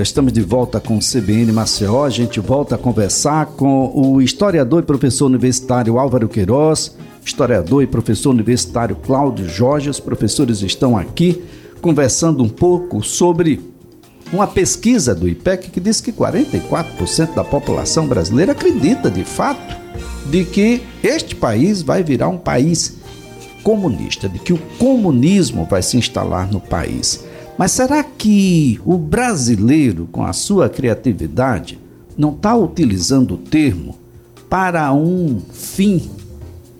Estamos de volta com o CBN Maceió. A gente volta a conversar com o historiador e professor universitário Álvaro Queiroz, historiador e professor universitário Cláudio Jorge. Os professores estão aqui conversando um pouco sobre uma pesquisa do IPEC que diz que 44% da população brasileira acredita de fato de que este país vai virar um país comunista, de que o comunismo vai se instalar no país. Mas será que o brasileiro, com a sua criatividade, não está utilizando o termo para um fim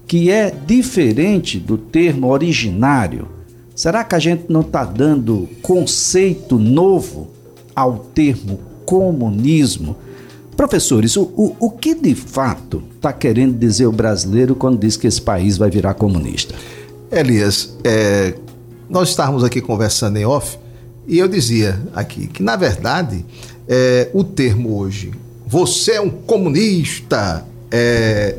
que é diferente do termo originário? Será que a gente não está dando conceito novo ao termo comunismo? Professores, o, o, o que de fato está querendo dizer o brasileiro quando diz que esse país vai virar comunista? Elias, é, nós estávamos aqui conversando em off e eu dizia aqui que, na verdade, é, o termo hoje, você é um comunista, é,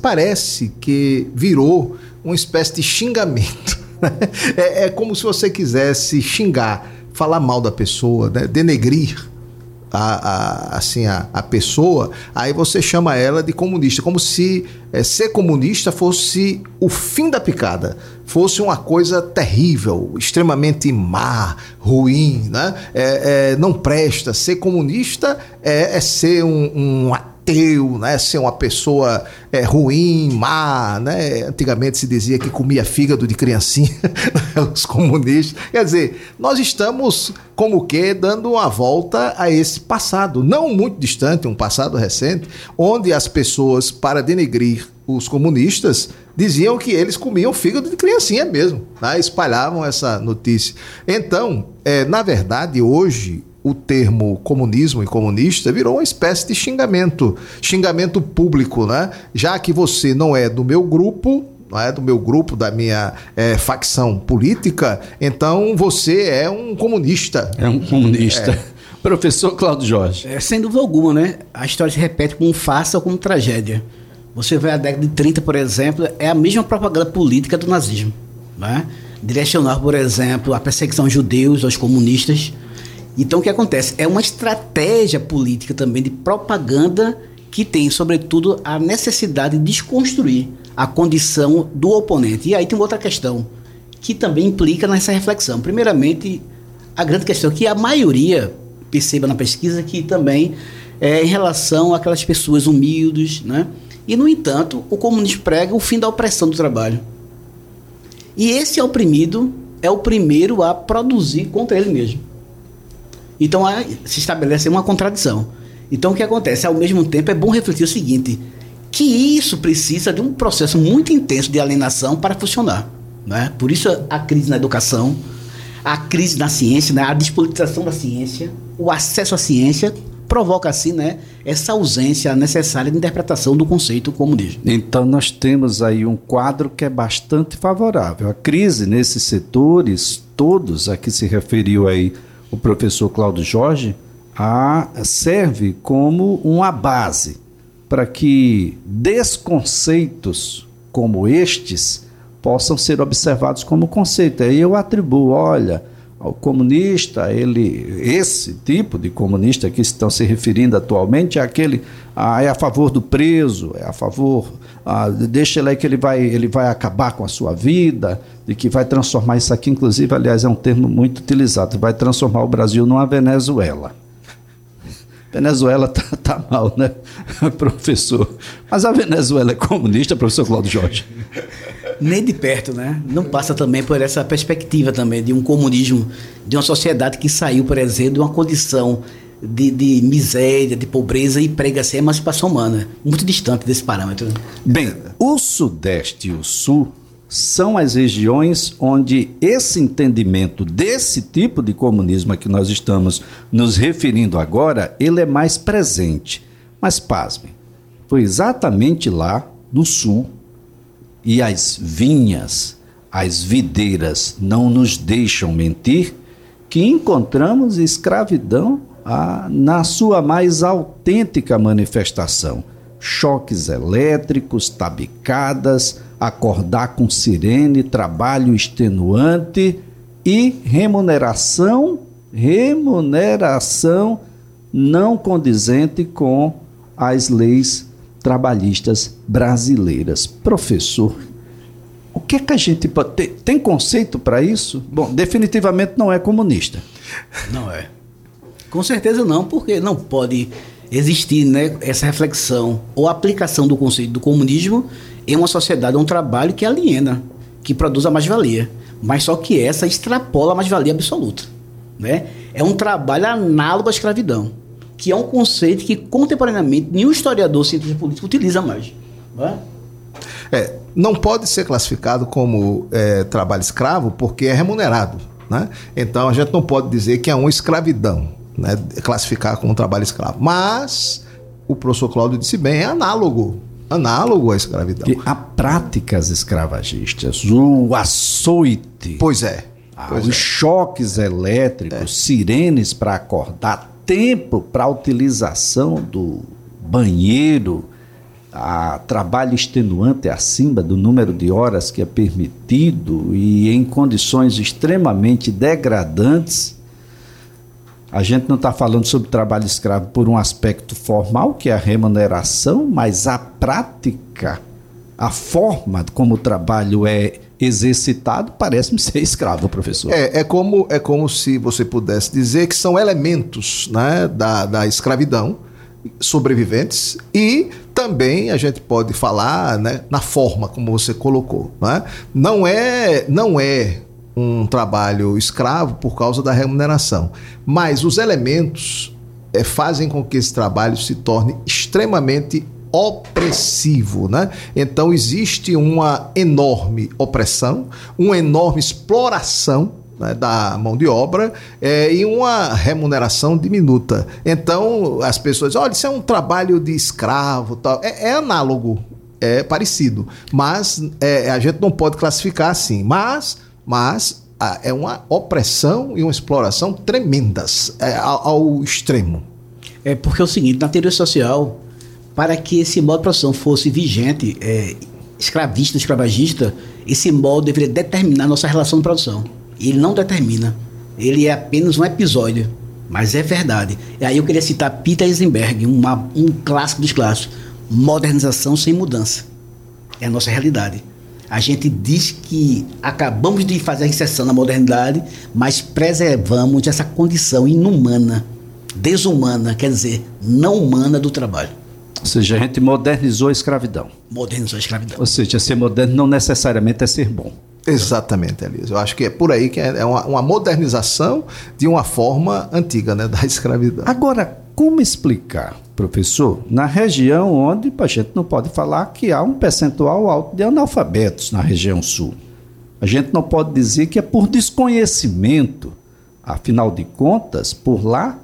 parece que virou uma espécie de xingamento. Né? É, é, como se você quisesse xingar, falar mal da pessoa, né? denegrir a, a, assim, a, a pessoa, aí você chama ela de comunista, como se é, ser comunista fosse o fim da picada, fosse uma coisa terrível, extremamente má, ruim, né? É, é, não presta. Ser comunista é, é ser um, um ateu, né? Ser uma pessoa é, ruim, má, né? Antigamente se dizia que comia fígado de criancinha, os comunistas. Quer dizer, nós estamos como que dando uma volta a esse passado, não muito distante, um passado recente, onde as pessoas, para denegrir os comunistas, diziam que eles comiam fígado de criancinha mesmo, né? espalhavam essa notícia. Então, é, na verdade, hoje o termo comunismo e comunista virou uma espécie de xingamento, xingamento público, né? Já que você não é do meu grupo, não é do meu grupo, da minha é, facção política, então você é um comunista. É um comunista. É. Professor Cláudio Jorge. É, sem dúvida alguma, né? A história se repete como farsa ou como tragédia. Você vê a década de 30, por exemplo, é a mesma propaganda política do nazismo. Né? Direcionar, por exemplo, a perseguição aos judeus, aos comunistas então o que acontece? É uma estratégia política também de propaganda que tem, sobretudo, a necessidade de desconstruir a condição do oponente. E aí tem outra questão que também implica nessa reflexão. Primeiramente, a grande questão que a maioria perceba na pesquisa que também é em relação àquelas pessoas humildes, né? E, no entanto, o comunismo prega o fim da opressão do trabalho. E esse oprimido é o primeiro a produzir contra ele mesmo. Então aí se estabelece uma contradição. Então o que acontece? Ao mesmo tempo é bom refletir o seguinte: que isso precisa de um processo muito intenso de alienação para funcionar. Né? Por isso a crise na educação, a crise na ciência, né? a despolitização da ciência, o acesso à ciência provoca assim, né, essa ausência necessária de interpretação do conceito comunismo. Então nós temos aí um quadro que é bastante favorável. A crise nesses setores todos a que se referiu aí o professor Cláudio Jorge, a, serve como uma base para que desconceitos como estes possam ser observados como conceito. Aí eu atribuo, olha, ao comunista, ele, esse tipo de comunista que estão se referindo atualmente é aquele, ah, é a favor do preso, é a favor, ah, deixa ele aí que ele vai, ele vai acabar com a sua vida, de que vai transformar isso aqui, inclusive, aliás, é um termo muito utilizado, vai transformar o Brasil numa Venezuela. Venezuela tá, tá mal, né, professor? Mas a Venezuela é comunista, professor Cláudio Jorge? Nem de perto, né? Não passa também por essa perspectiva também de um comunismo, de uma sociedade que saiu, por exemplo, de uma condição de, de miséria, de pobreza e prega-se a emancipação humana. Muito distante desse parâmetro. Bem, o Sudeste e o Sul são as regiões onde esse entendimento desse tipo de comunismo a que nós estamos nos referindo agora, ele é mais presente. Mas pasmem, foi exatamente lá no sul e as vinhas, as videiras não nos deixam mentir que encontramos escravidão a, na sua mais autêntica manifestação. Choques elétricos, tabicadas, acordar com sirene, trabalho extenuante e remuneração remuneração não condizente com as leis trabalhistas brasileiras. Professor, o que é que a gente pode ter? Tem conceito para isso? Bom, definitivamente não é comunista. Não é. Com certeza não, porque não pode existir né, essa reflexão ou aplicação do conceito do comunismo em uma sociedade, um trabalho que aliena, que produz a mais-valia. Mas só que essa extrapola a mais-valia absoluta. Né? É um trabalho análogo à escravidão, que é um conceito que contemporaneamente nenhum historiador cientista político utiliza mais. Né? É, não pode ser classificado como é, trabalho escravo porque é remunerado. Né? Então a gente não pode dizer que é uma escravidão né, classificar como trabalho escravo. Mas o professor Cláudio disse bem, é análogo. Análogo à escravidão. Há práticas escravagistas, o açoite. Pois é. Ah, pois os é. choques elétricos, é. sirenes para acordar, tempo para utilização do banheiro, a trabalho extenuante acima do número de horas que é permitido e em condições extremamente degradantes a gente não está falando sobre trabalho escravo por um aspecto formal, que é a remuneração, mas a prática, a forma como o trabalho é exercitado, parece-me ser escravo, professor. É, é, como, é como se você pudesse dizer que são elementos né, da, da escravidão sobreviventes e também a gente pode falar né, na forma como você colocou. Né? Não é, não é um trabalho escravo por causa da remuneração. Mas os elementos é, fazem com que esse trabalho se torne extremamente opressivo, né? Então existe uma enorme opressão, uma enorme exploração né, da mão de obra é, e uma remuneração diminuta. Então as pessoas, dizem, olha, isso é um trabalho de escravo, tal. É, é análogo, é parecido, mas é, a gente não pode classificar assim. Mas mas ah, é uma opressão e uma exploração tremendas é, ao, ao, extremo. É porque é o seguinte, na teoria social, para que esse modo de produção fosse vigente, é, escravista, escravagista, esse modo deveria determinar nossa relação de produção. Ele não determina. Ele é apenas um episódio. Mas é verdade. E aí eu queria citar Peter Eisenberg, uma, um clássico dos clássicos. Modernização sem mudança. É a nossa realidade. A gente diz que acabamos de fazer a inserção na modernidade, mas preservamos essa condição inumana, desumana, quer dizer, não humana do trabalho. Ou seja, a gente modernizou a escravidão. Modernizou a escravidão. Ou seja, ser moderno não necessariamente é ser bom. Exatamente, Elias. Eu acho que é por aí que é uma, uma modernização de uma forma antiga né, da escravidão. Agora, como explicar professor, na região onde a gente não pode falar que há um percentual alto de analfabetos na região sul. A gente não pode dizer que é por desconhecimento. Afinal de contas, por lá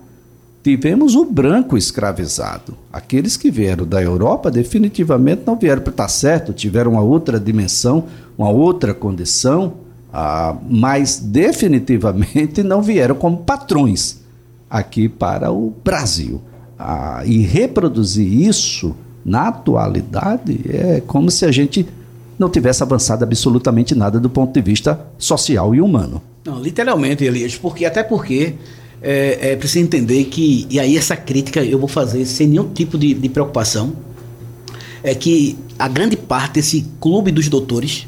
tivemos o branco escravizado. Aqueles que vieram da Europa definitivamente não vieram para estar certo, tiveram uma outra dimensão, uma outra condição, ah, mas definitivamente não vieram como patrões aqui para o Brasil a, e reproduzir isso na atualidade é como se a gente não tivesse avançado absolutamente nada do ponto de vista social e humano. Não, literalmente, Elias, porque até porque é, é preciso entender que, e aí essa crítica eu vou fazer sem nenhum tipo de, de preocupação, é que a grande parte desse clube dos doutores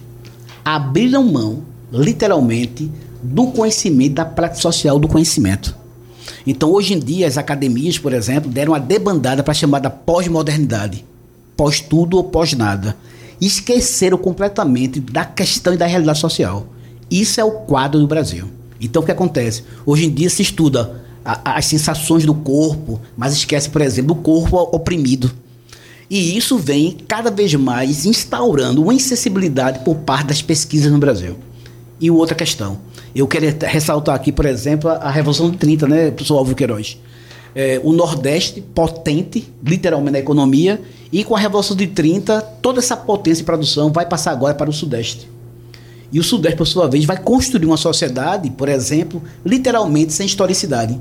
abriram mão, literalmente, do conhecimento, da prática social do conhecimento. Então, hoje em dia, as academias, por exemplo, deram uma debandada para a chamada pós-modernidade. Pós-tudo ou pós-nada. Esqueceram completamente da questão e da realidade social. Isso é o quadro do Brasil. Então, o que acontece? Hoje em dia se estuda a, as sensações do corpo, mas esquece, por exemplo, do corpo oprimido. E isso vem cada vez mais instaurando uma insensibilidade por parte das pesquisas no Brasil. E outra questão eu quero ressaltar aqui, por exemplo, a Revolução de 30, né, professor Álvaro Queiroz? É, o Nordeste potente, literalmente na economia, e com a Revolução de 30, toda essa potência de produção vai passar agora para o Sudeste. E o Sudeste, por sua vez, vai construir uma sociedade, por exemplo, literalmente sem historicidade.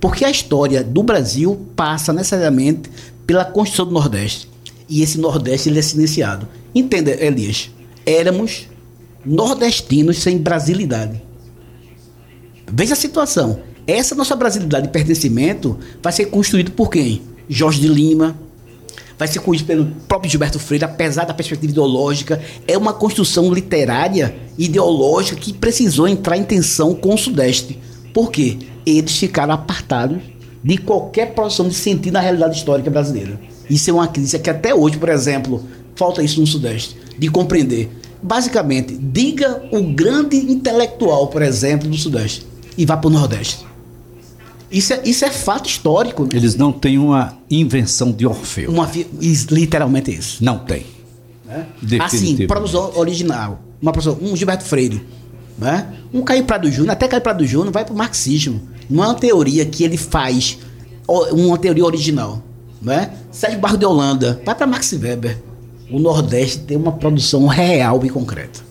Porque a história do Brasil passa necessariamente pela construção do Nordeste. E esse Nordeste ele é silenciado. Entenda, Elias, éramos nordestinos sem brasilidade. Veja a situação. essa nossa brasilidade de pertencimento vai ser construído por quem? Jorge de Lima, vai ser construído pelo próprio Gilberto Freire, apesar da perspectiva ideológica, é uma construção literária, ideológica, que precisou entrar em tensão com o Sudeste. Por quê? Eles ficaram apartados de qualquer produção de sentido na realidade histórica brasileira. Isso é uma crise que até hoje, por exemplo, falta isso no Sudeste, de compreender. Basicamente, diga o grande intelectual, por exemplo, do Sudeste e vá para o Nordeste. Isso é, isso é fato histórico. Eles não têm uma invenção de Orfeu. Uma, literalmente isso. Não tem. Né? Assim, produção original. Uma produção, um Gilberto Freire. Né? Um Caio Prado Júnior, até Caio Prado Júnior vai para o marxismo. Não é uma teoria que ele faz, uma teoria original. Né? Sérgio Barro de Holanda, vai para Max Weber. O Nordeste tem uma produção real e concreta.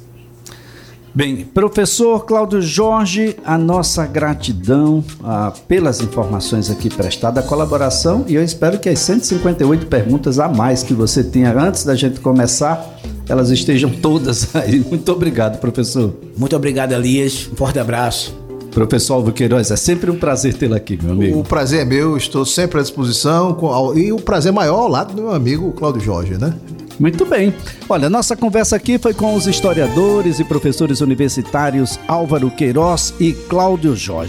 Bem, professor Cláudio Jorge, a nossa gratidão ah, pelas informações aqui prestadas, a colaboração e eu espero que as 158 perguntas a mais que você tinha antes da gente começar, elas estejam todas aí. Muito obrigado, professor. Muito obrigado, Elias. Um forte abraço. Professor Alvo Queiroz, é sempre um prazer tê-lo aqui, meu amigo. O prazer é meu, estou sempre à disposição e o prazer maior ao lado do meu amigo Cláudio Jorge, né? Muito bem. Olha, nossa conversa aqui foi com os historiadores e professores universitários Álvaro Queiroz e Cláudio Jorge.